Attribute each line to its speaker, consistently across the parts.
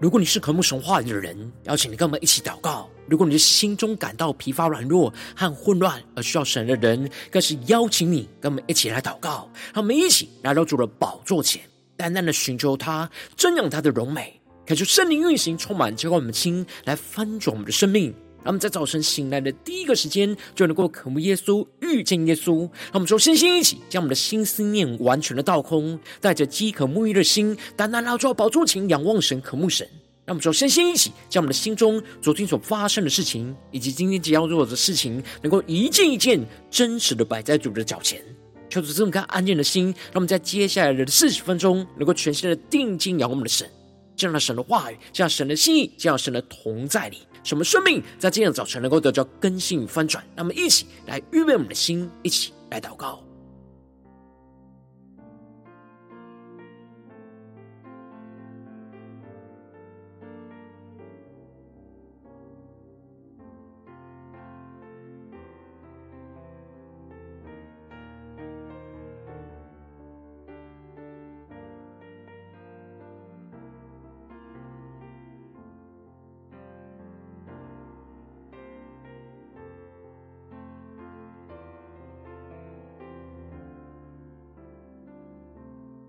Speaker 1: 如果你是渴慕神话语的人，邀请你跟我们一起祷告；如果你是心中感到疲乏软弱和混乱而需要神的人，更是邀请你跟我们一起来祷告。让我们一起来到主的宝座前，单单的寻求他，瞻仰他的荣美，感受圣灵运行，充满浇灌我们的心，来翻转我们的生命。让我们在早晨醒来的第一个时间，就能够渴慕耶稣、遇见耶稣。让我们说，身心一起，将我们的心思念完全的倒空，带着饥渴沐浴的心，单单来到宝座前，仰望神、渴慕神。让我们说，身心一起，将我们的心中昨天所发生的事情，以及今天即将要做的事情，能够一件一件真实的摆在主的脚前。求主这么看安静的心，让我们在接下来的四十分钟，能够全心的定睛仰望我们的神，这样的神的话语，这样神的心意，这样神的同在里。使我们生命在今天的早晨能够得到更新与翻转，让我们一起来预备我们的心，一起来祷告。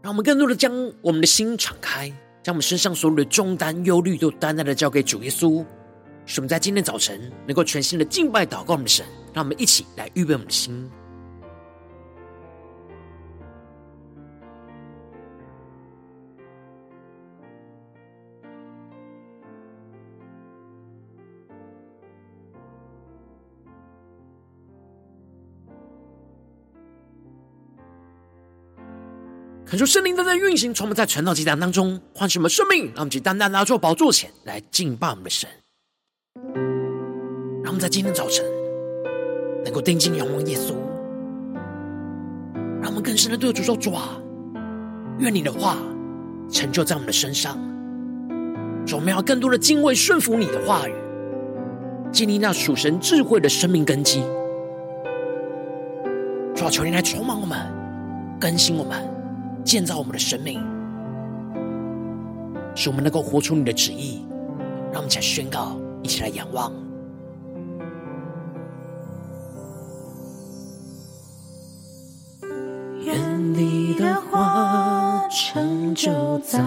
Speaker 1: 让我们更多的将我们的心敞开，将我们身上所有的重担、忧虑都单单的交给主耶稣，使我们在今天早晨能够全新的敬拜、祷告我们的神。让我们一起来预备我们的心。恳求圣灵在在运行，从我们在传道祭坛当中唤醒我们生命，让我们去单单拿到宝座前来敬拜我们的神。让我们在今天早晨能够定睛仰望耶稣，让我们更深的对主说：主啊，愿你的话成就在我们的身上。主，我们要更多的敬畏顺服你的话语，建立那属神智慧的生命根基。主啊，求你来充满我们，更新我们。建造我们的生命，使我们能够活出你的旨意。让我们一起来宣告，一起来仰望。
Speaker 2: 愿你的话成就在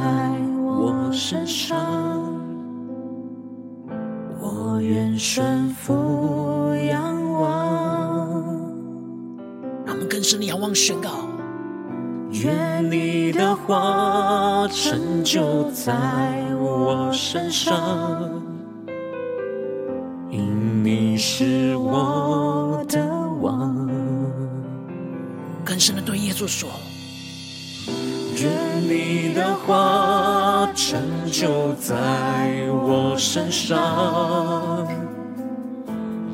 Speaker 2: 我身上，我愿顺服仰望。
Speaker 1: 让我们更深的仰望宣告。
Speaker 2: 愿你的话成就在我身上，因你是我的王。
Speaker 1: 更深的对耶稣说：
Speaker 2: 愿你的话成就在我身上，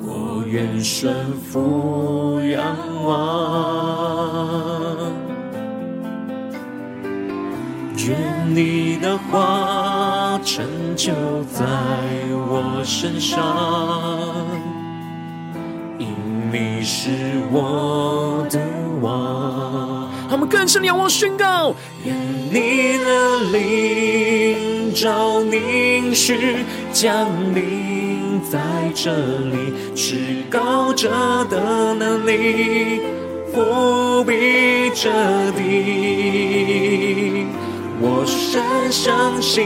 Speaker 2: 我愿顺服仰望。你的话成就在我身上，因你是我的王。
Speaker 1: 他们更深的仰望宣告：
Speaker 2: 愿你的灵照凝聚降临在这里，至高者的能力覆庇着地。我深相信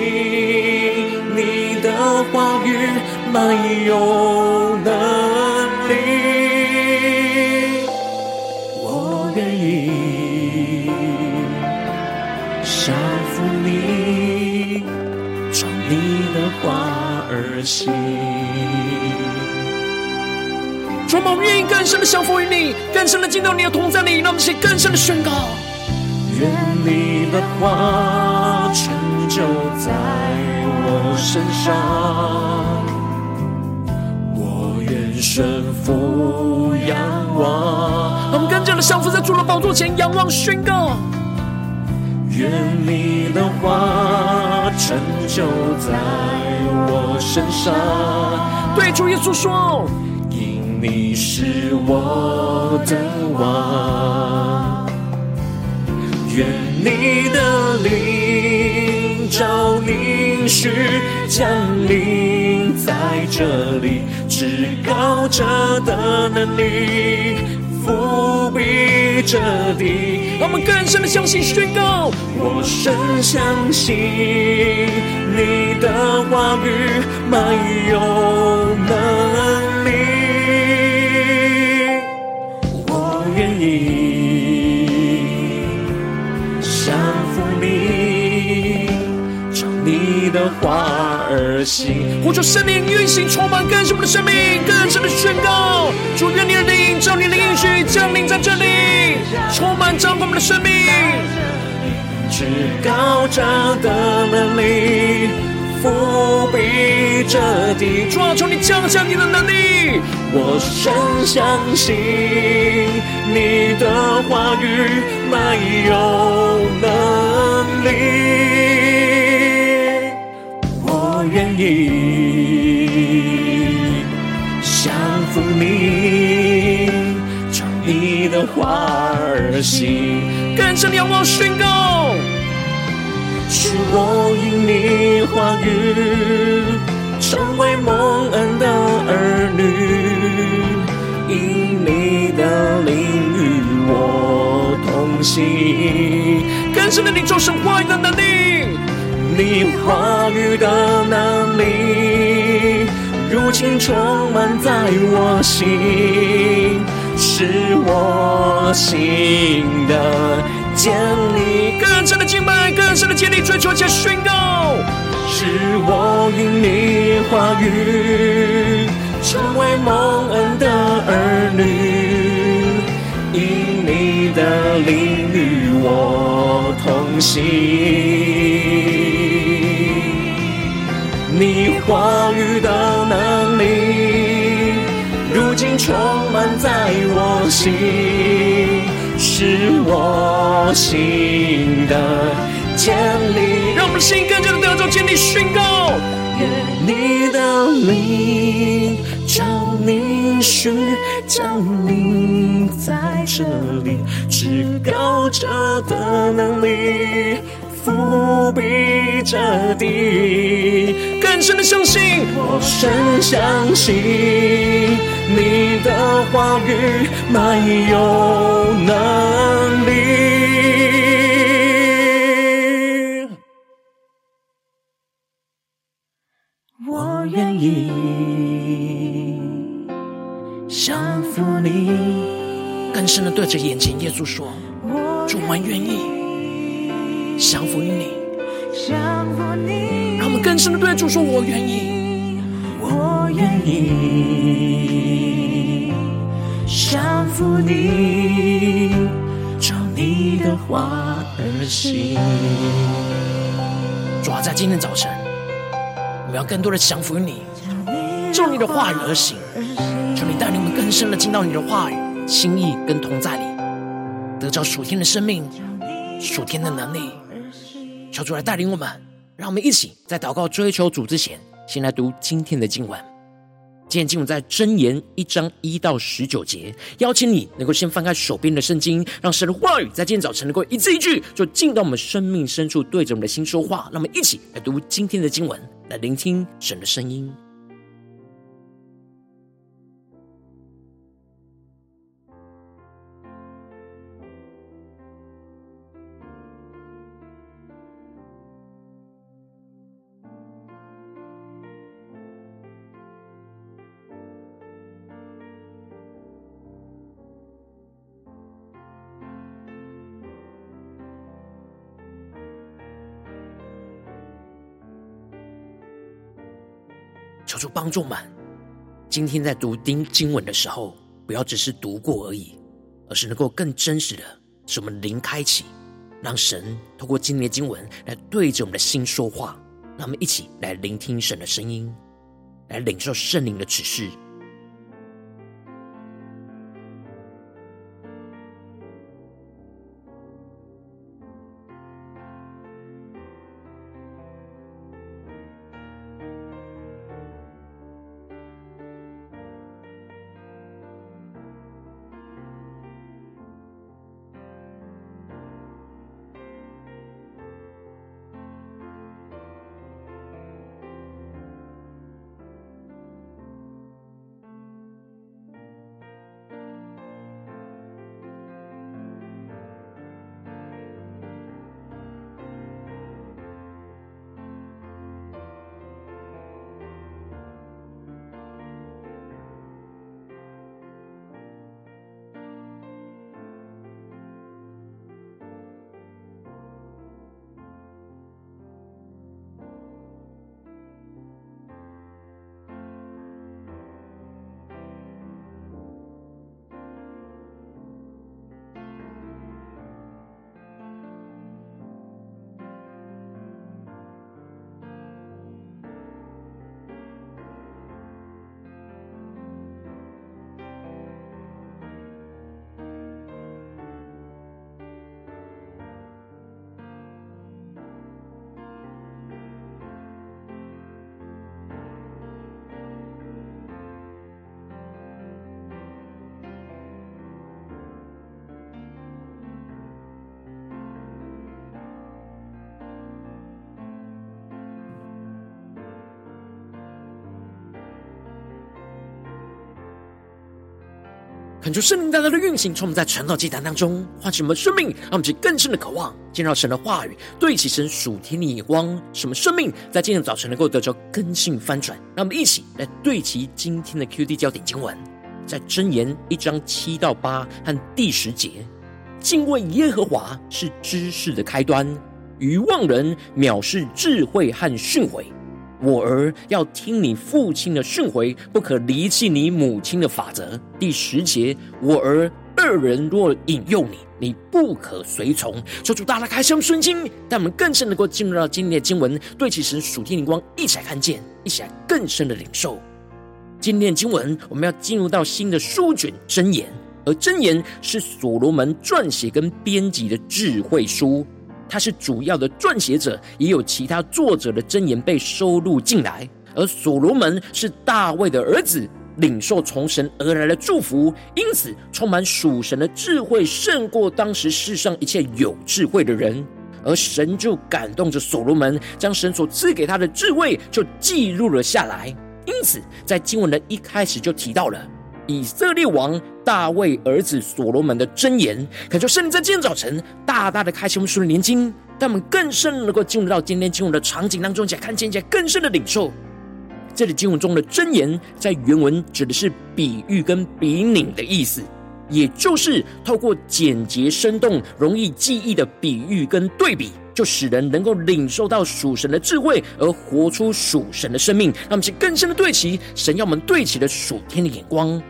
Speaker 2: 你的话语满有能力，我愿意降服你，照你的话而行。
Speaker 1: 主，我愿意更深的降服于你，更深的进到你的同在里，让我们写更深的宣告。
Speaker 2: 愿你的话就在我身上，我愿顺服仰望。
Speaker 1: 我们更加的降服在主的宝座前，仰望宣告。
Speaker 2: 愿你的话成就在我身上，
Speaker 1: 对主耶稣说，
Speaker 2: 因你是我的王。愿你的灵召凝应许降临在这里，至高者的能力伏笔这地。
Speaker 1: 我们更深的相信宣告，
Speaker 2: 我深相信你的话语没有能话而行，
Speaker 1: 呼求圣灵运行，充满更深我们的生命，更深的宣告。主愿你的灵，照你的应许降临在这里，充满掌管我们的生命。
Speaker 2: 至高者的能力覆庇这地，
Speaker 1: 主啊，求你降下你的能力。
Speaker 2: 我深相信你的话语满有能力。愿意降服你，唱你的话而行。
Speaker 1: 更深的仰望宣告，
Speaker 2: 是我因你话语成为蒙恩的儿女，因你的灵与我同行。
Speaker 1: 更深的领受神话语的能力。
Speaker 2: 你话语的能力，如今充满在我心，是我心的建立。
Speaker 1: 更深的敬拜，更深的建立，追求且宣告，
Speaker 2: 是我因你话语成为蒙恩的儿女，因你的灵与我同行。心，是我心的建立。
Speaker 1: 让我们的心更加的得着建立宣告。
Speaker 2: 愿你的灵照你需降临在这里，至高者的能力。覆庇着地，
Speaker 1: 更深的相信，
Speaker 2: 我深相信你的话语满有能力。我愿意降服你。
Speaker 1: 更深的对着眼前耶稣说：主，我们愿意。降服于你，让我们更深的对主说：“我愿意，
Speaker 2: 你的话而行。”
Speaker 1: 主啊，在今天早晨，我们要更多的降服于你，照你的话语而行。求你带领我们更深的进到你的话语、心意跟同在里，得着属天的生命、属天的能力。求主来带领我们，让我们一起在祷告追求主之前，先来读今天的经文。今天经文在真言一章一到十九节。邀请你能够先翻开手边的圣经，让神的话语在今天早晨能够一字一句，就进到我们生命深处，对着我们的心说话。那么一起来读今天的经文，来聆听神的声音。帮助们，今天在读经经文的时候，不要只是读过而已，而是能够更真实的使我们灵开启，让神透过今天的经文来对着我们的心说话。让我们一起来聆听神的声音，来领受圣灵的指示。恳求圣灵大大的运行，从我们在传道祭坛当中唤醒我们生命，让我们去更深的渴望见到神的话语，对齐神属天的眼光，使我们生命在今天早晨能够得着更新翻转。让我们一起来对齐今天的 QD 焦点经文，在箴言一章七到八和第十节：敬畏耶和华是知识的开端，愚妄人藐视智慧和训诲。我儿要听你父亲的训诲，不可离弃你母亲的法则。第十节，我儿二人若引诱你，你不可随从。求主大大开箱顺经，让我们更深能够进入到今天的经文，对其神属天灵光一起来看见，一起来更深的领受。今天的经文，我们要进入到新的书卷箴言，而箴言是所罗门撰写跟编辑的智慧书。他是主要的撰写者，也有其他作者的箴言被收录进来。而所罗门是大卫的儿子，领受从神而来的祝福，因此充满属神的智慧，胜过当时世上一切有智慧的人。而神就感动着所罗门，将神所赐给他的智慧就记录了下来。因此，在经文的一开始就提到了。以色列王大卫儿子所罗门的箴言，恳求圣灵在今天早晨大大的开启我们属灵眼睛，让我们更深能够进入到今天经文的场景当中，来看见一些更深的领受。这里经文中的箴言，在原文指的是比喻跟比拟的意思，也就是透过简洁生动、容易记忆的比喻跟对比，就使人能够领受到属神的智慧，而活出属神的生命。让我们去更深的对齐神要我们对齐的属天的眼光。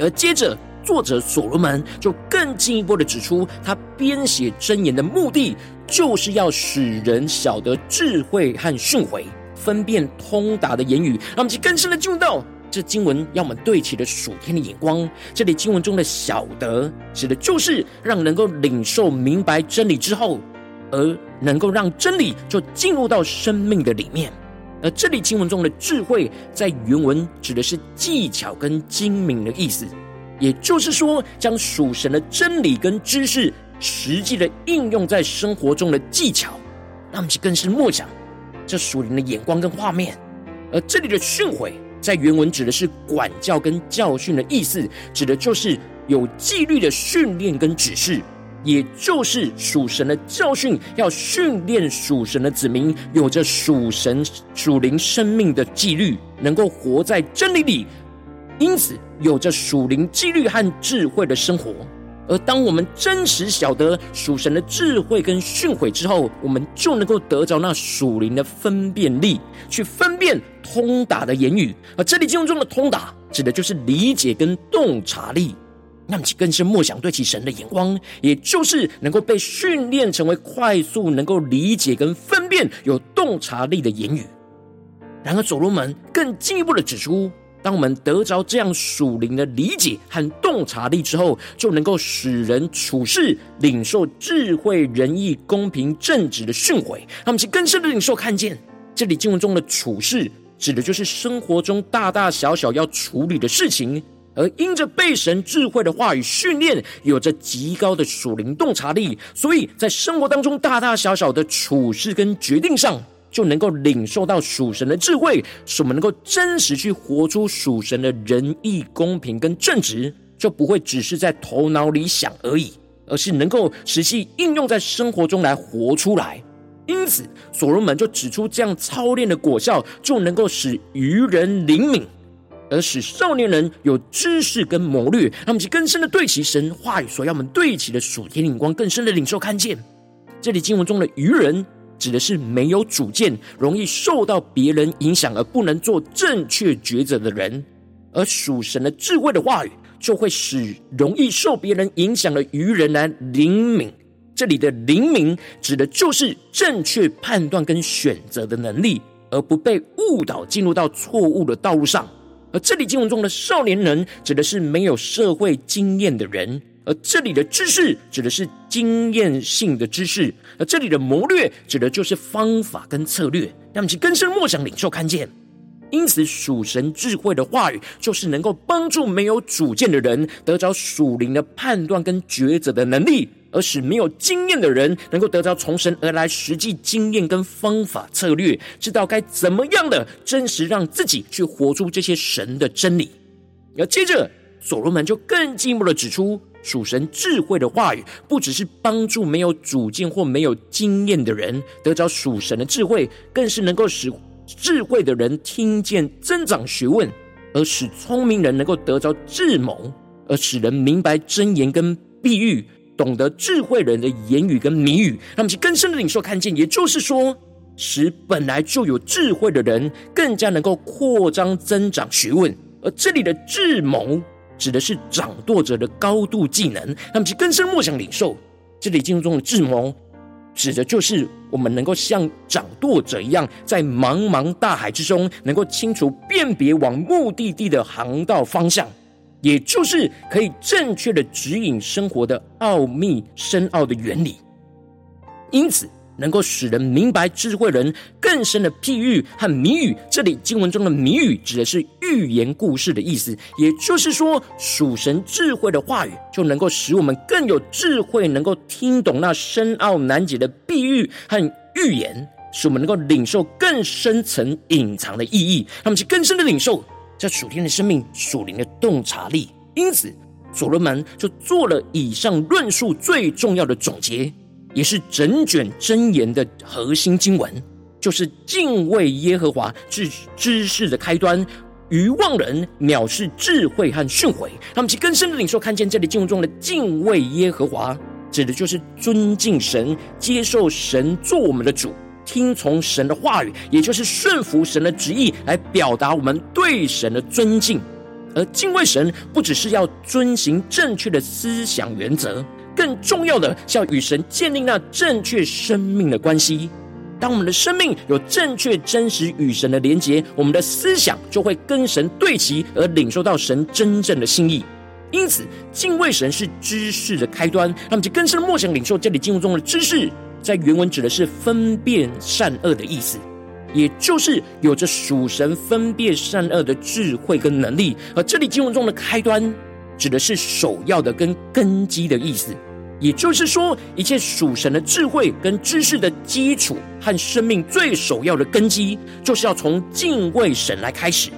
Speaker 1: 而接着，作者所罗门就更进一步的指出，他编写箴言的目的，就是要使人晓得智慧和训诲，分辨通达的言语。让我们去更深的进入到这经文，要我们对齐的属天的眼光。这里经文中的“晓得”，指的就是让能够领受明白真理之后，而能够让真理就进入到生命的里面。而这里经文中的智慧，在原文指的是技巧跟精明的意思，也就是说，将属神的真理跟知识实际的应用在生活中的技巧，让我们去更深默想这属灵的眼光跟画面。而这里的训诲，在原文指的是管教跟教训的意思，指的就是有纪律的训练跟指示。也就是属神的教训，要训练属神的子民，有着属神属灵生命的纪律，能够活在真理里，因此有着属灵纪律和智慧的生活。而当我们真实晓得属神的智慧跟训诲之后，我们就能够得着那属灵的分辨力，去分辨通达的言语。而这里经文中的通达，指的就是理解跟洞察力。让其更深默想，对其神的眼光，也就是能够被训练成为快速能够理解跟分辨有洞察力的言语。然而，所罗门更进一步的指出，当我们得着这样属灵的理解和洞察力之后，就能够使人处事领受智慧、仁义、公平、正直的训诲。让我们去更深的领受，看见这里经文中的处事，指的就是生活中大大小小要处理的事情。而因着被神智慧的话语训练，有着极高的属灵洞察力，所以在生活当中大大小小的处事跟决定上，就能够领受到属神的智慧，使我们能够真实去活出属神的仁义、公平跟正直，就不会只是在头脑里想而已，而是能够实际应用在生活中来活出来。因此，所罗门就指出，这样操练的果效，就能够使愚人灵敏。而使少年人有知识跟谋略，让我们去更深的对齐神话语所要我们对齐的属天灵光，更深的领受看见。这里经文中的愚人，指的是没有主见、容易受到别人影响而不能做正确抉择的人；而属神的智慧的话语，就会使容易受别人影响的愚人来灵敏。这里的灵敏，指的就是正确判断跟选择的能力，而不被误导进入到错误的道路上。而这里经文中的少年人，指的是没有社会经验的人；而这里的知识，指的是经验性的知识；而这里的谋略，指的就是方法跟策略。让我们去更深默想领受看见。因此，属神智慧的话语，就是能够帮助没有主见的人，得着属灵的判断跟抉择的能力。而使没有经验的人能够得到从神而来实际经验跟方法策略，知道该怎么样的真实让自己去活出这些神的真理。而接着所罗门就更进一步的指出，属神智慧的话语，不只是帮助没有主见或没有经验的人得着属神的智慧，更是能够使智慧的人听见增长学问，而使聪明人能够得着智谋，而使人明白真言跟比喻，懂得智慧人的言语跟谜语，让其更深的领受看见。也就是说，使本来就有智慧的人更加能够扩张增长学问。而这里的智谋，指的是掌舵者的高度技能，让其更深默想领受。这里经文中的智谋，指的就是我们能够像掌舵者一样，在茫茫大海之中，能够清楚辨别往目的地的航道方向。也就是可以正确的指引生活的奥秘深奥的原理，因此能够使人明白智慧人更深的譬喻和谜语。这里经文中的谜语指的是寓言故事的意思，也就是说，属神智慧的话语就能够使我们更有智慧，能够听懂那深奥难解的比喻和寓言，使我们能够领受更深层隐藏的意义，他们去更深的领受。这属天的生命，属灵的洞察力。因此，所罗门就做了以上论述最重要的总结，也是整卷箴言的核心经文，就是敬畏耶和华是知识的开端。愚妄人藐视智慧和训诲。他们其更深的领受，看见这里经文中的敬畏耶和华，指的就是尊敬神，接受神做我们的主。听从神的话语，也就是顺服神的旨意，来表达我们对神的尊敬。而敬畏神，不只是要遵循正确的思想原则，更重要的是要与神建立那正确生命的关系。当我们的生命有正确真实与神的连结，我们的思想就会跟神对齐，而领受到神真正的心意。因此，敬畏神是知识的开端。让我们就更深的默想领受这里经文中的知识。在原文指的是分辨善恶的意思，也就是有着属神分辨善恶的智慧跟能力。而这里经文中的开端，指的是首要的跟根基的意思。也就是说，一切属神的智慧跟知识的基础和生命最首要的根基，就是要从敬畏神来开始。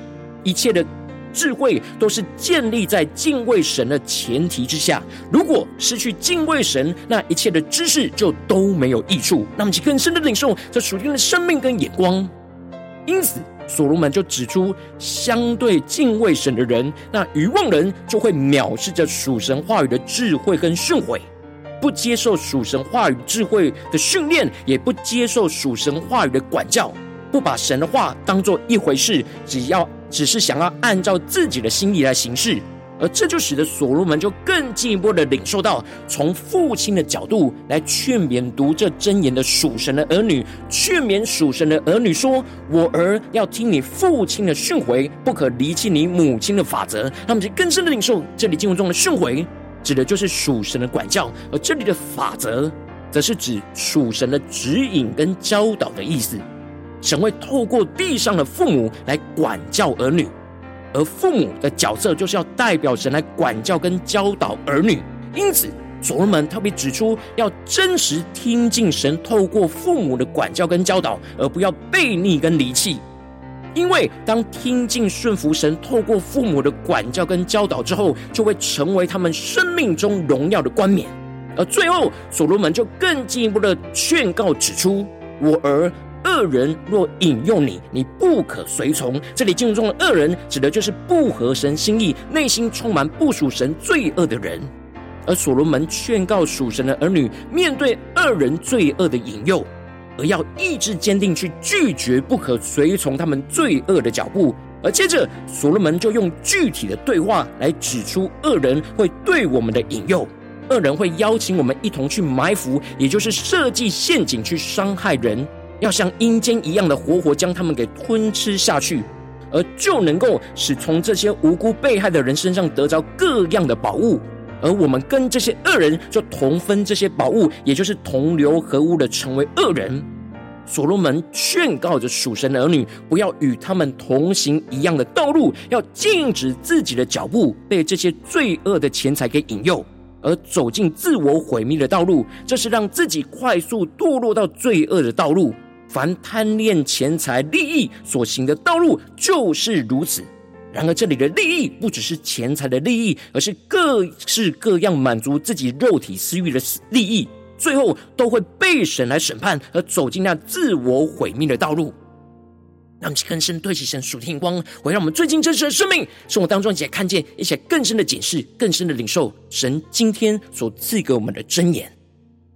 Speaker 1: 一切的。智慧都是建立在敬畏神的前提之下。如果失去敬畏神，那一切的知识就都没有益处。那么，其更深的领受这属天的生命跟眼光。因此，所罗门就指出，相对敬畏神的人，那愚妄人就会藐视着属神话语的智慧跟训诲，不接受属神话语智慧的训练，也不接受属神话语的管教，不把神的话当做一回事，只要。只是想要按照自己的心意来行事，而这就使得所罗门就更进一步的领受到，从父亲的角度来劝勉读这箴言的属神的儿女，劝勉属神的儿女说：“我儿要听你父亲的训诲，不可离弃你母亲的法则。”他们就更深的领受，这里经文中的训诲，指的就是属神的管教，而这里的法则，则是指属神的指引跟教导的意思。神会透过地上的父母来管教儿女，而父母的角色就是要代表神来管教跟教导儿女。因此，所罗门特别指出，要真实听进神透过父母的管教跟教导，而不要背逆跟离弃。因为当听进顺服神透过父母的管教跟教导之后，就会成为他们生命中荣耀的冠冕。而最后，所罗门就更进一步的劝告指出：“我儿。”恶人若引诱你，你不可随从。这里经文中的恶人，指的就是不合神心意、内心充满不属神罪恶的人。而所罗门劝告属神的儿女，面对恶人罪恶的引诱，而要意志坚定去拒绝，不可随从他们罪恶的脚步。而接着，所罗门就用具体的对话来指出恶人会对我们的引诱。恶人会邀请我们一同去埋伏，也就是设计陷阱去伤害人。要像阴间一样的活活将他们给吞吃下去，而就能够使从这些无辜被害的人身上得着各样的宝物，而我们跟这些恶人就同分这些宝物，也就是同流合污的成为恶人。所罗门劝告着属神的儿女，不要与他们同行一样的道路，要禁止自己的脚步被这些罪恶的钱财给引诱，而走进自我毁灭的道路，这是让自己快速堕落到罪恶的道路。.凡贪恋钱财利益所行的道路，就是如此。然而，这里的利益不只是钱财的利益，而是各式各样满足自己肉体私欲的利益，最后都会被神来审判，而走进那自我毁灭的道路。让我们更深对齐神属天光，会让我们最近真实的生命生活当中，一起来看见，一些更深的解释，更深的领受神今天所赐给我们的真言。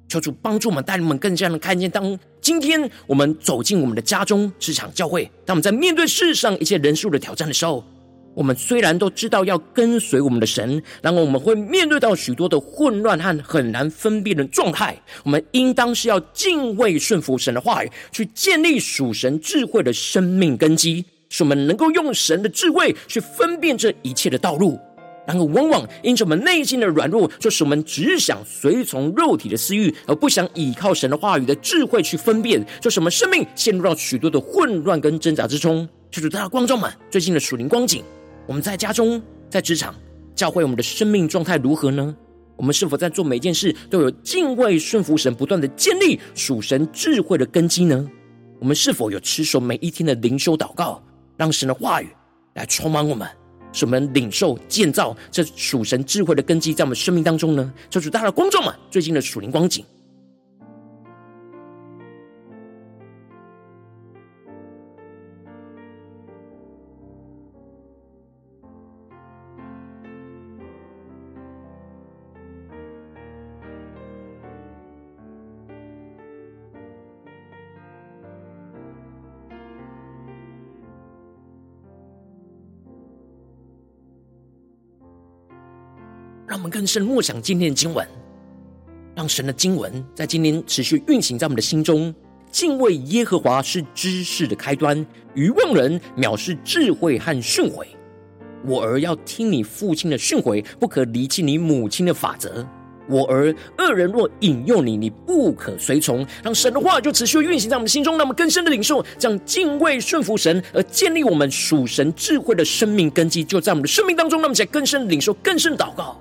Speaker 1: 求主帮助我们，带领我们更加的看见，当今天我们走进我们的家中、职场、教会，当我们在面对世上一切人数的挑战的时候。我们虽然都知道要跟随我们的神，然而我们会面对到许多的混乱和很难分辨的状态。我们应当是要敬畏顺服神的话语，去建立属神智慧的生命根基，使我们能够用神的智慧去分辨这一切的道路。然后，往往因着我们内心的软弱，就使我们只想随从肉体的私欲，而不想依靠神的话语的智慧去分辨，就使我们生命陷入到许多的混乱跟挣扎之中。就是大家观众们，最近的属灵光景。我们在家中、在职场、教会，我们的生命状态如何呢？我们是否在做每件事都有敬畏顺服神，不断的建立属神智慧的根基呢？我们是否有持守每一天的灵修祷告，让神的话语来充满我们，使我们领受建造这属神智慧的根基在我们生命当中呢？就是大的光照嘛，最近的属灵光景。让我们更深默想今天的经文，让神的经文在今天持续运行在我们的心中。敬畏耶和华是知识的开端，愚妄人藐视智慧和训诲。我儿要听你父亲的训诲，不可离弃你母亲的法则。我儿，恶人若引诱你，你不可随从。让神的话就持续运行在我们心中，让我们更深的领受，这样敬畏顺服神，而建立我们属神智慧的生命根基，就在我们的生命当中。让我们在更深的领受，更深祷告。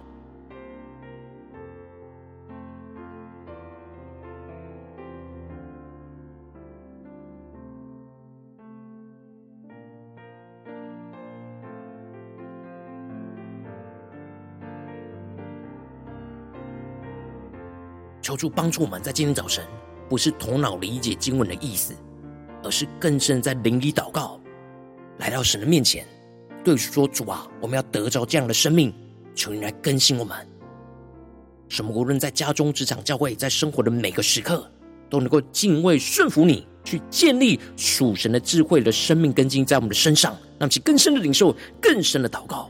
Speaker 1: 求主帮助我们在今天早晨，不是头脑理解经文的意思，而是更深在灵里祷告，来到神的面前，对主说：“主啊，我们要得着这样的生命，求你来更新我们。什么无论在家中、职场、教会，在生活的每个时刻，都能够敬畏顺服你，去建立属神的智慧的生命根基在我们的身上，让其更深的领受，更深的祷告。”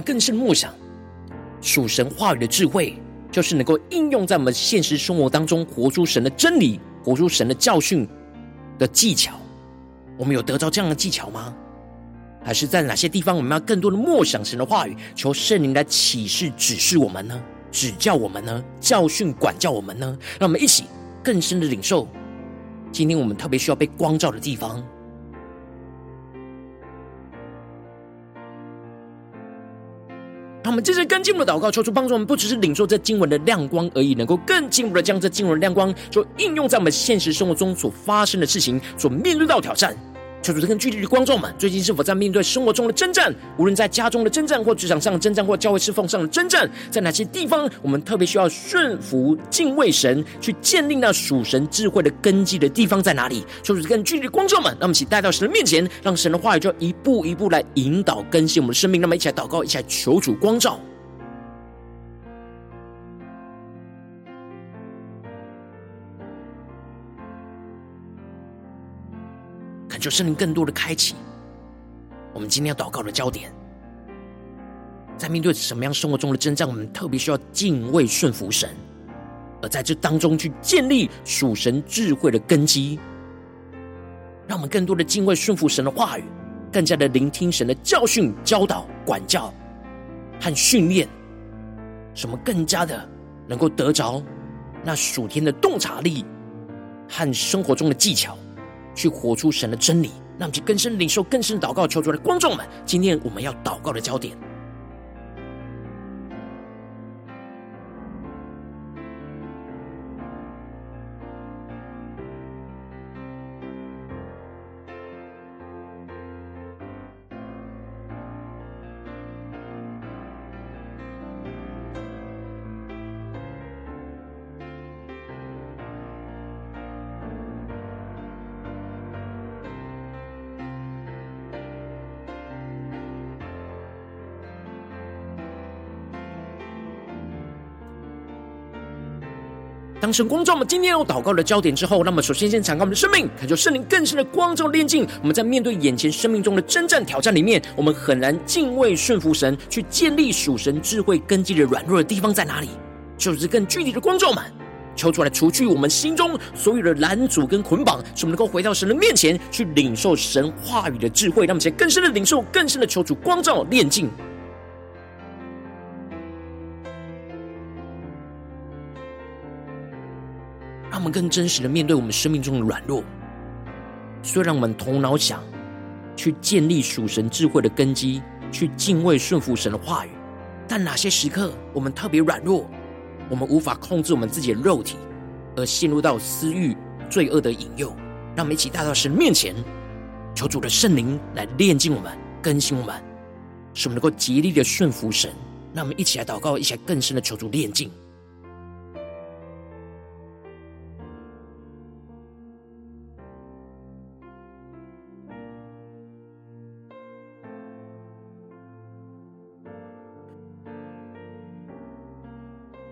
Speaker 1: 更深默想属神话语的智慧，就是能够应用在我们现实生活当中，活出神的真理，活出神的教训的技巧。我们有得到这样的技巧吗？还是在哪些地方我们要更多的默想神的话语，求圣灵来启示、指示我们呢？指教我们呢？教训、管教我们呢？让我们一起更深的领受，今天我们特别需要被光照的地方。他们接着更进一步的祷告，求主帮助我们，不只是领受这经文的亮光而已，能够更进一步的将这经文的亮光，就应用在我们现实生活中所发生的事情，所面对到挑战。求主更具体的观众们，最近是否在面对生活中的征战？无论在家中的征战，或职场上的征战，或教会侍奉上的征战，在哪些地方，我们特别需要顺服、敬畏神，去建立那属神智慧的根基的地方在哪里？求主更具体的观众们，让我们一起带到神的面前，让神的话语就一步一步来引导更新我们的生命。那么，一起来祷告，一起来求主光照。恳求圣灵更多的开启，我们今天要祷告的焦点，在面对什么样生活中的征战，我们特别需要敬畏顺服神，而在这当中去建立属神智慧的根基，让我们更多的敬畏顺服神的话语，更加的聆听神的教训、教导、管教和训练，什么更加的能够得着那属天的洞察力和生活中的技巧，去活出神的真理，让我们更深领受、更深祷告，求主的观众们。今天我们要祷告的焦点。神光照我们今天有祷告的焦点之后，那么首先先敞开我们的生命，恳求圣灵更深的光照炼净。我们在面对眼前生命中的征战挑战里面，我们很难敬畏顺服神，去建立属神智慧根基的软弱的地方在哪里？就是更具体的光照们，求出来除去我们心中所有的拦阻跟捆绑，使我们能够回到神的面前去领受神话语的智慧，让我们先更深的领受，更深的求主光照炼净。更真实的面对我们生命中的软弱。虽然我们头脑想去建立属神智慧的根基，去敬畏顺服神的话语，但哪些时刻我们特别软弱，我们无法控制我们自己的肉体，而陷入到私欲、罪恶的引诱。让我们一起带到神面前，求主的圣灵来炼净我们、更新我们，使我们能够竭力的顺服神。让我们一起来祷告，一起来更深的求主炼净。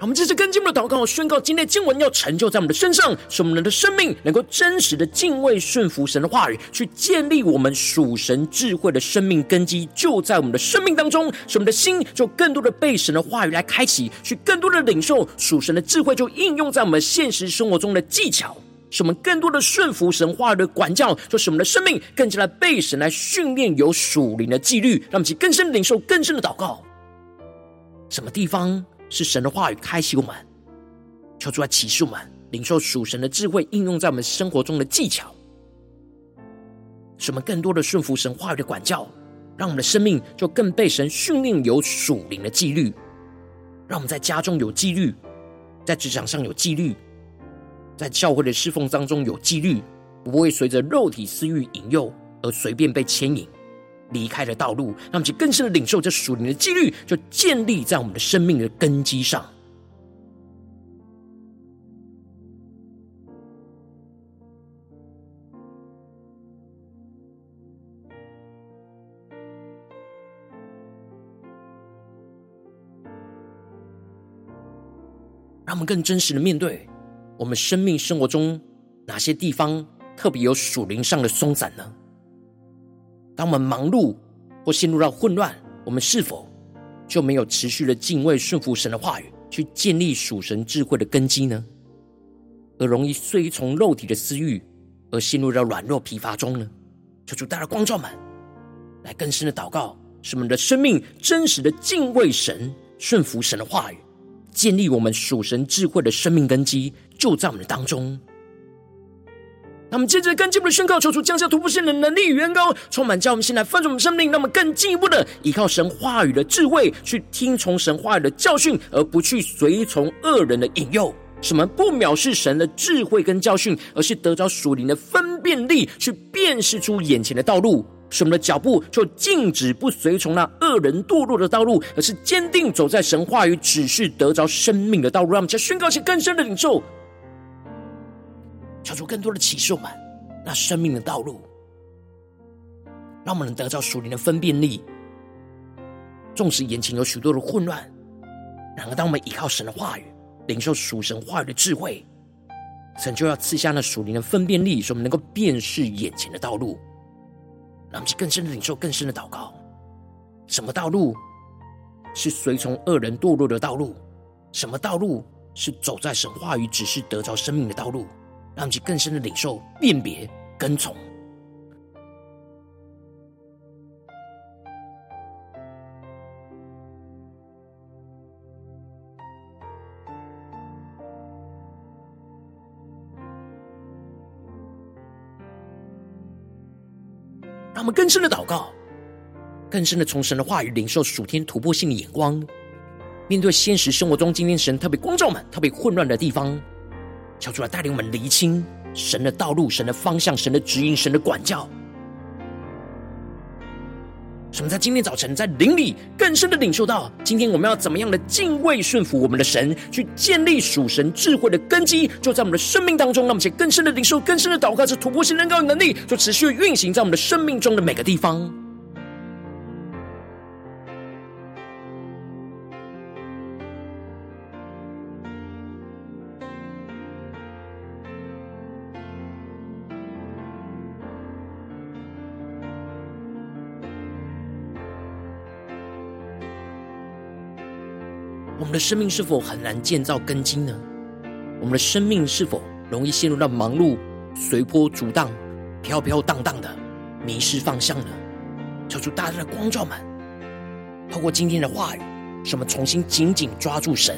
Speaker 1: 我们这次跟进我们的祷告，宣告今天经文要成就在我们的身上，使我们人的生命能够真实的敬畏顺服神的话语，去建立我们属神智慧的生命根基，就在我们的生命当中，使我们的心就更多的被神的话语来开启，去更多的领受属神的智慧，就应用在我们现实生活中的技巧，使我们更多的顺服神话语的管教，就使我们的生命更加的被神来训练有属灵的纪律，让我们去更深领受更深的祷告。什么地方？是神的话语开启我们，求主来启示我们，领受属神的智慧，应用在我们生活中的技巧，使我们更多的顺服神话语的管教，让我们的生命就更被神训练有属灵的纪律，让我们在家中有纪律，在职场上有纪律，在教会的侍奉当中有纪律，不会随着肉体私欲引诱而随便被牵引。离开了道路，让我们去更深的领受这属灵的纪律，就建立在我们的生命的根基上。让我们更真实的面对我们生命生活中哪些地方特别有属灵上的松散呢？当我们忙碌或陷入到混乱，我们是否就没有持续的敬畏顺服神的话语，去建立属神智慧的根基呢？而容易随从肉体的私欲，而陷入到软弱疲乏中呢？求主带来光照们，来更深的祷告，使我们的生命真实的敬畏神、顺服神的话语，建立我们属神智慧的生命根基，就在我们当中。他们接着更进一步的宣告，求主降下突破性的能力与恩膏，充满叫我们现在翻转我们生命。那么更进一步的依靠神话语的智慧，去听从神话语的教训，而不去随从恶人的引诱。什么不藐视神的智慧跟教训，而是得着属灵的分辨力，去辨识出眼前的道路。使我们的脚步就静止不随从那恶人堕落的道路，而是坚定走在神话语指示得着生命的道路。让我们再宣告一些更深的领受。求出更多的启示我们，那生命的道路，让我们能得到属灵的分辨力。纵使眼前有许多的混乱，然而当我们依靠神的话语，领受属神话语的智慧，神就要赐下那属灵的分辨力，使我们能够辨识眼前的道路。让我们去更深的领受，更深的祷告。什么道路是随从恶人堕落的道路？什么道路是走在神话语指示得着生命的道路？让其更深的领受、辨别、跟从。让我们更深的祷告。更深的从神的话语领受属天突破性的眼光，面对现实生活中今天神特别光照们特别混乱的地方，求主来带领我们厘清神的道路、神的方向、神的指引、神的管教。什么在今天早晨在灵里更深的领受到，今天我们要怎么样的敬畏顺服我们的神，去建立属神智慧的根基，就在我们的生命当中。让我们且更深的领受、更深的祷告，这突破性能高的能力，就持续运行在我们的生命中的每个地方。生命是否很难建造根基呢？我们的生命是否容易陷入到忙碌、随波逐荡、飘飘荡荡的迷失方向呢？求主大大的光照们，透过今天的话语，使我们重新紧紧抓住神，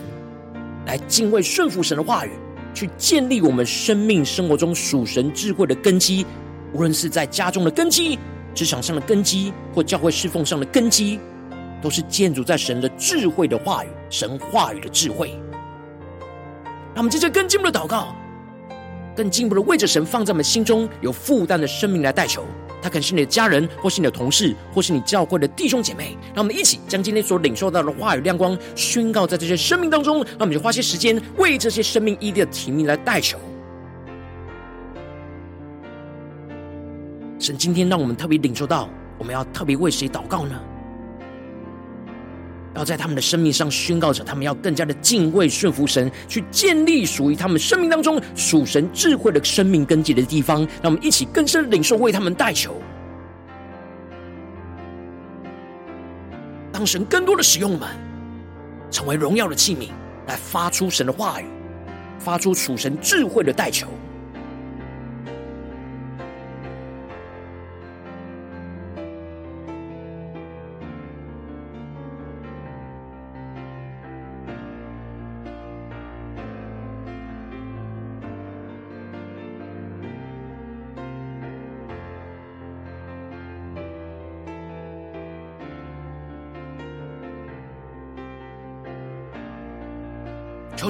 Speaker 1: 来敬畏顺服神的话语，去建立我们生命生活中属神智慧的根基。无论是在家中的根基、职场上的根基，或教会侍奉上的根基。都是建筑在神的智慧的话语，神话语的智慧。让我们接着更进一步的祷告，更进一步的为着神放在我们心中有负担的生命来代求。他可能是你的家人，或是你的同事，或是你教会的弟兄姐妹。让我们一起将今天所领受到的话语亮光宣告在这些生命当中。让我们就花些时间为这些生命一地的提名来代求。神今天让我们特别领受到，我们要特别为谁祷告呢？要在他们的生命上宣告着，他们要更加的敬畏顺服神，去建立属于他们生命当中属神智慧的生命根基的地方。让我们一起更深领受，为他们代求。当神更多的使用我们，成为荣耀的器皿，来发出神的话语，发出属神智慧的代求。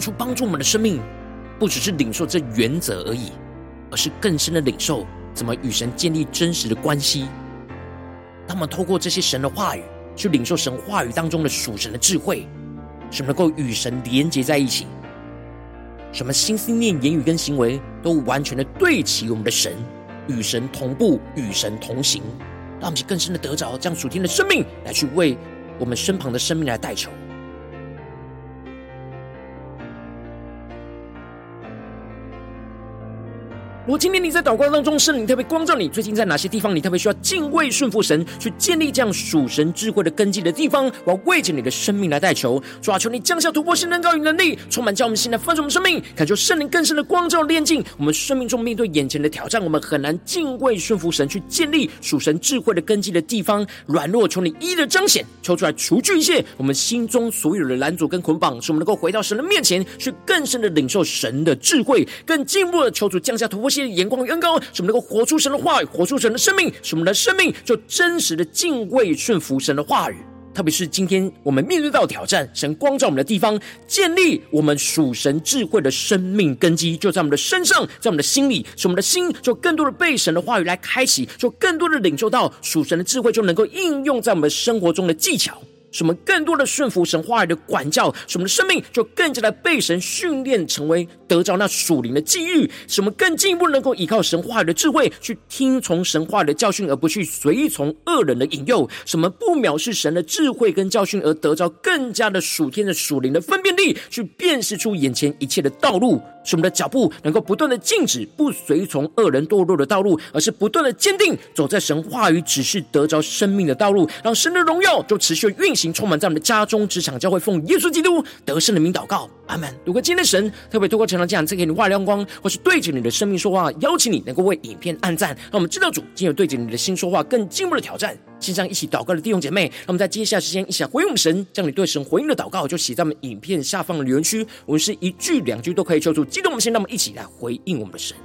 Speaker 1: 出帮助我们的生命，不只是领受这原则而已，而是更深的领受怎么与神建立真实的关系。当我们透过这些神的话语，去领受神话语当中的属神的智慧，什么能够与神连接在一起，什么心思念、言语跟行为都完全的对齐我们的神，与神同步，与神同行，让我们去更深的得着这样属天的生命，来去为我们身旁的生命来代求。我今天你在祷告当中，圣灵特别光照你，最近在哪些地方你特别需要敬畏顺服神，去建立这样属神智慧的根基的地方，我要为着你的生命来代求，主啊，求你降下突破性能高与能力，充满叫我们现在丰盛的生命，感受圣灵更深的光照炼净我们生命中面对眼前的挑战，我们很难敬畏顺服神，去建立属神智慧的根基的地方，软弱求你一一的彰显，求出来除去一切我们心中所有的拦阻跟捆绑，使我们能够回到神的面前，去更深的领受神的智慧，更进一步的求主降下突破性。眼光远高，使我们能够活出神的话语，活出神的生命，使我们的生命就真实的敬畏顺服神的话语。特别是今天我们面对到挑战，神光照我们的地方，建立我们属神智慧的生命根基，就在我们的身上，在我们的心里，使我们的心就更多的被神的话语来开启，就更多的领受到属神的智慧，就能够应用在我们生活中的技巧。使我们更多的顺服神话语的管教，使我们的生命就更加的被神训练，成为得着那属灵的际遇。使我们更进一步能够依靠神话语的智慧，去听从神话语的教训，而不去随从恶人的引诱。什么不藐视神的智慧跟教训，而得着更加的属天的属灵的分辨力，去辨识出眼前一切的道路。使我们的脚步能够不断的静止，不随从恶人堕落的道路，而是不断的坚定走在神话语指示得着生命的道路，让神的荣耀就持续运行行，充满在我们的家中、职场、教会，奉耶稣基督得胜的名祷告，阿门。如果今天神特别透过成长这样，赐给你外亮光，或是对着你的生命说话，邀请你能够为影片按赞，让我们知道主今有对着你的心说话，更进步的挑战。线上一起祷告的弟兄姐妹，让我们在接下来时间一起回应神，将你对神回应的祷告就写在我们影片下方的留言区，我们是一句两句都可以求助，激动我们心，让我们一起来回应我们的神。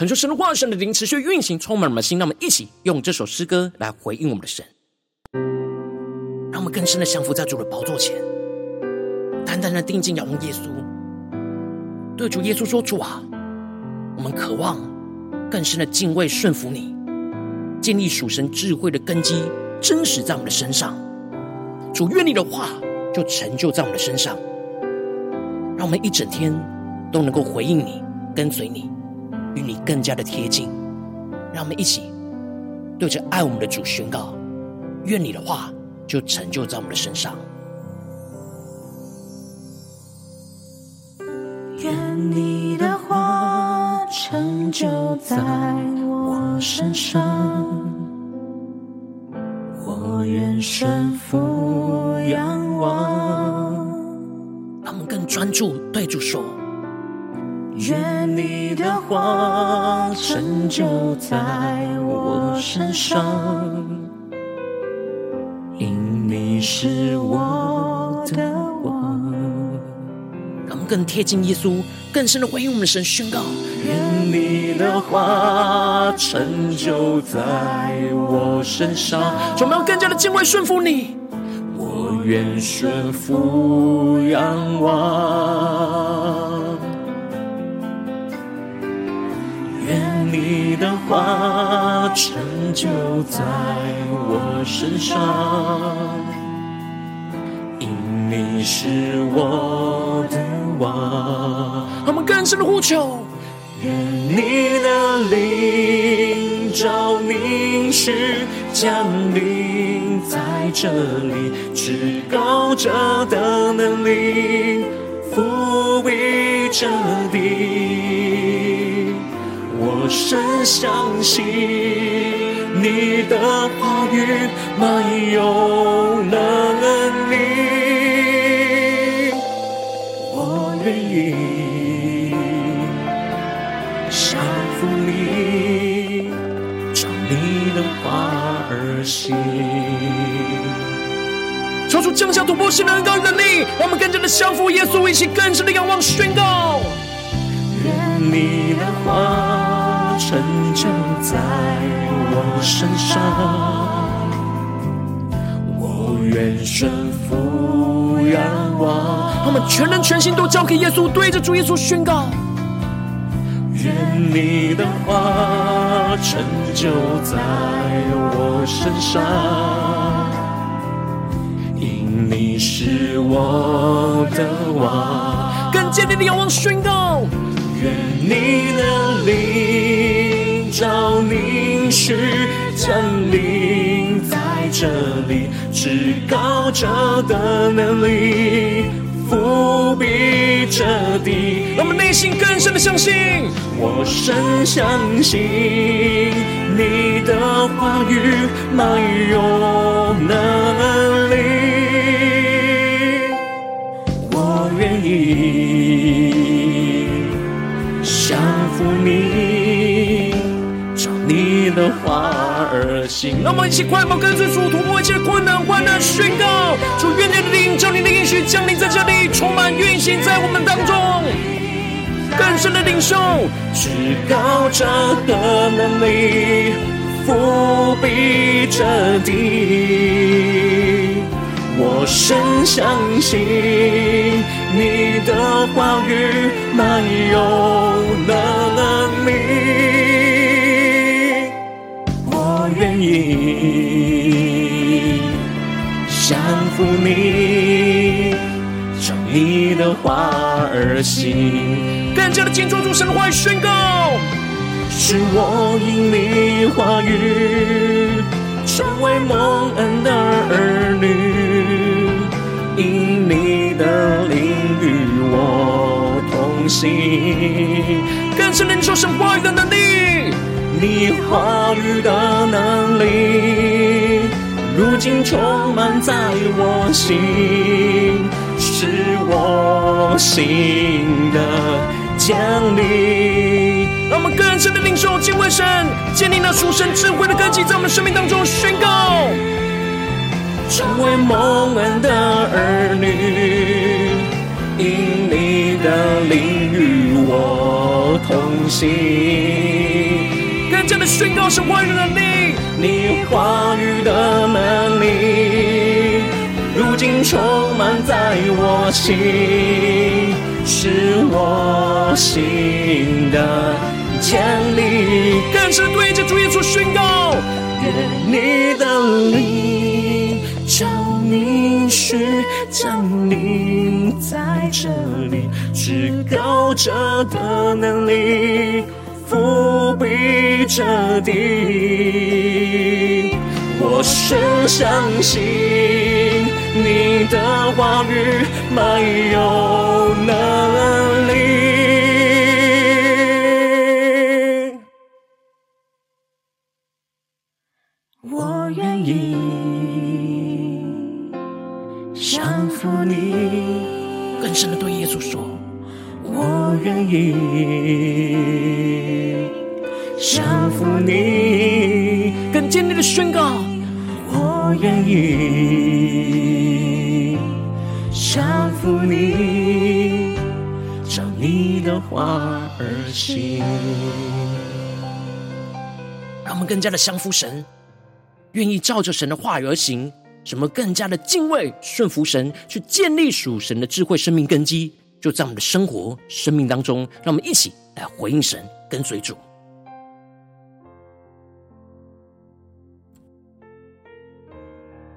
Speaker 1: 恳求神的话、神的灵持续运行，充满我们的心。让我们一起用这首诗歌来回应我们的神，让我们更深的降服在主的宝座前，单单的定睛仰望耶稣，对主耶稣说：“主啊，我们渴望更深的敬畏顺服你，建立属神智慧的根基，真实在我们的身上。主，愿你的话就成就在我们的身上，让我们一整天都能够回应你，跟随你。”与你更加的贴近，让我们一起对着爱我们的主宣告：愿你的话就成就在我们的身上。
Speaker 2: 愿你的话成就在我身上，我愿顺服仰望。
Speaker 1: 让我们更专注对主说。
Speaker 2: 愿你的话成就在我身上，因你是我的王。
Speaker 1: 让我们更贴近耶稣，更深的回应我们的神，宣告：
Speaker 2: 愿你的话成就在我身上。
Speaker 1: 我们要更加的敬畏顺服你，
Speaker 2: 我愿顺服仰望。话成就在我身上，因你是我的王。
Speaker 1: 我们更深的呼求，
Speaker 2: 愿你的灵照明师降临在这里，至高者的能力覆庇这地。深相信你的话语满有能力，我愿意降服你，照你的话而行。
Speaker 1: 求主降下突破性的恩膏与能力，让我们更加的降服耶稣，一起更深的仰望宣告。
Speaker 2: 愿你的话成就在我身上，我愿顺服仰望。
Speaker 1: 我们全人全心都交给耶稣，对着主耶稣宣告：
Speaker 2: 愿你的话成就在我身上，因你是我的王。
Speaker 1: 更坚定的仰望宣告。
Speaker 2: 愿你的灵照明师降临在这里，至高者的能力伏笔彻
Speaker 1: 底。我们内心更深的相信，
Speaker 2: 我深相信你的话语满有能力，我愿意。降服你，照你的话而行。
Speaker 1: 让我们一起快跑，跟随主，突破一切困难，患难宣告。主愿你的灵，照你的应许降临在这里，充满运行在我们当中。更深的领受，
Speaker 2: 至高者的能力覆庇这地。我深相信你的话语满有能力，我愿意降服你，照你的话而行。
Speaker 1: 更加的紧抓住神的话语宣告，
Speaker 2: 使我因你话语成为蒙恩的儿女，因你的灵我同行。
Speaker 1: 更深领受神话语的能力，
Speaker 2: 你话语的能力，如今充满在我心，是我心的奖励。
Speaker 1: 让我们更深的领受敬畏神，建立那属神智慧的根基，在我们生命当中宣告，
Speaker 2: 成为蒙恩的儿女，因你的灵与我同行。
Speaker 1: 宣告是话语的能力，
Speaker 2: 你话语的能力，如今充满在我心，是我心的坚立。
Speaker 1: 更深对着主耶稣宣告，
Speaker 2: 愿你的灵降临，是降临在这里，至高者的能力。覆庇着地，我深相信你的话语没有能意降服你，照你的话而行。
Speaker 1: 让我们更加的降服神，愿意照着神的话语而行，什么更加的敬畏顺服神，去建立属神的智慧生命根基。就在我们的生活、生命当中，让我们一起来回应神，跟随主。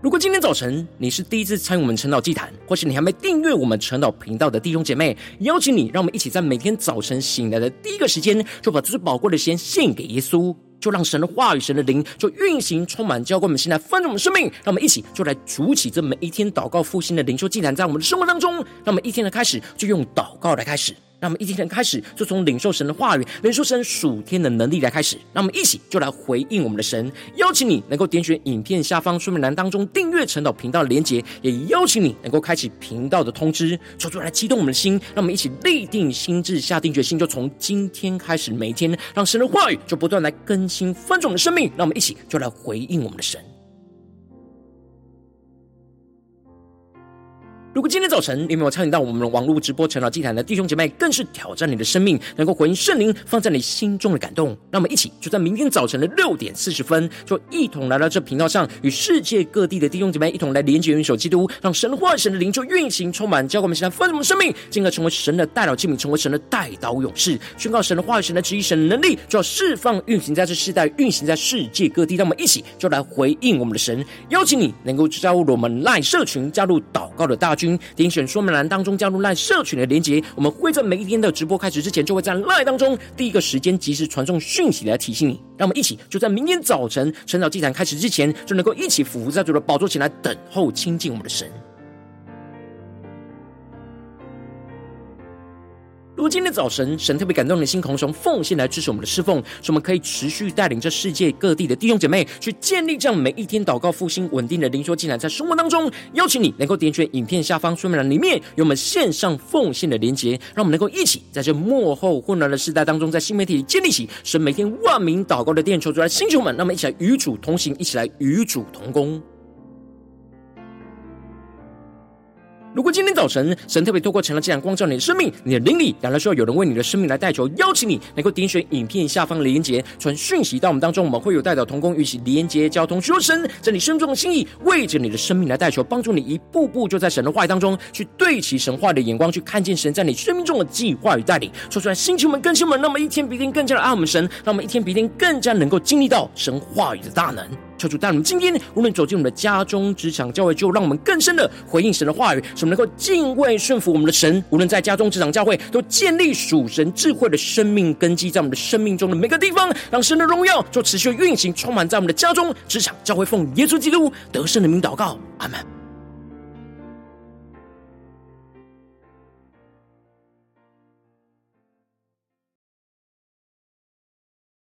Speaker 1: 如果今天早晨你是第一次参与我们晨祷祭坛，或是你还没订阅我们晨祷频道的弟兄姐妹，邀请你，让我们一起在每天早晨醒来的第一个时间，就把最宝贵的时间献给耶稣。就让神的话语、神的灵就运行、充满，浇灌我们现在丰盛的生命。让我们一起就来主起这每一天祷告复兴的灵修祭坛，在我们的生活当中。让我们一天的开始就用祷告来开始。让我们一天开始，就从领受神的话语、领受神属天的能力来开始。让我们一起就来回应我们的神。邀请你能够点选影片下方说明栏当中订阅陈导频道的连结，也邀请你能够开启频道的通知，求主来激动我们的心。让我们一起立定心智，下定决心，就从今天开始，每一天让神的话语就不断来更新翻转我们的生命。让我们一起就来回应我们的神。如果今天早晨你没有参与到我们的网络直播晨祷祭坛的弟兄姐妹，更是挑战你的生命，能够回应圣灵放在你心中的感动。那我们一起就在明天早晨的六点四十分，就一同来到这频道上，与世界各地的弟兄姐妹一同来连接、元首基督，让神的话、神的灵就运行、充满，教灌我们现在丰盛的生命，进而成为神的代祷器皿，成为神的代祷勇士，宣告神的话语、神的旨意、神的能力，就要释放、运行在这世代，运行在世界各地。让我们一起就来回应我们的神，邀请你能够加入我们赖社群，加入祷告的大军。点选说明栏当中加入赖社群的连结，我们会在每一天的直播开始之前，就会在赖当中第一个时间及时传送讯息来提醒你。让我们一起就在明天早晨晨早祭坛开始之前，就能够一起俯伏在主的宝座前来等候亲近我们的神。如今天早晨，神特别感动你的心，同时奉献来支持我们的侍奉，使我们可以持续带领这世界各地的弟兄姐妹去建立这样每一天祷告复兴稳定的灵修进展，在生活当中，邀请你能够点选影片下方说明栏里面有我们线上奉献的连结，让我们能够一起在这幕后混乱的时代当中，在新媒体里建立起神每天万名祷告的电，求主来星球们，让我们一起来与主同行，一起来与主同工。如果今天早晨神特别透过晨祷祭坛光照你的生命，你的灵里然后需要有人为你的生命来代求，邀请你能够点选影片下方的连结，传讯息到我们当中，我们会有代表同工，与其连结交通，求神在你生中的心意，为着你的生命来代求，帮助你一步步就在神的话语当中去对齐神话的眼光，去看见神在你生命中的计划与带领。说出来，星球们、更新们，让我们一天比一天更加的爱我们神，让我们一天比一天更加能够经历到神话语的大能。求主带我们今天无论走进我们的家中、职场、教会，就让我们更深的回应神的话语，使我们能够敬畏顺服我们的神。无论在家中、职场、教会，都建立属神智慧的生命根基，在我们的生命中的每个地方，让神的荣耀就持续运行，充满在我们的家中、职场、教会，奉耶稣基督得胜的名祷告，阿门。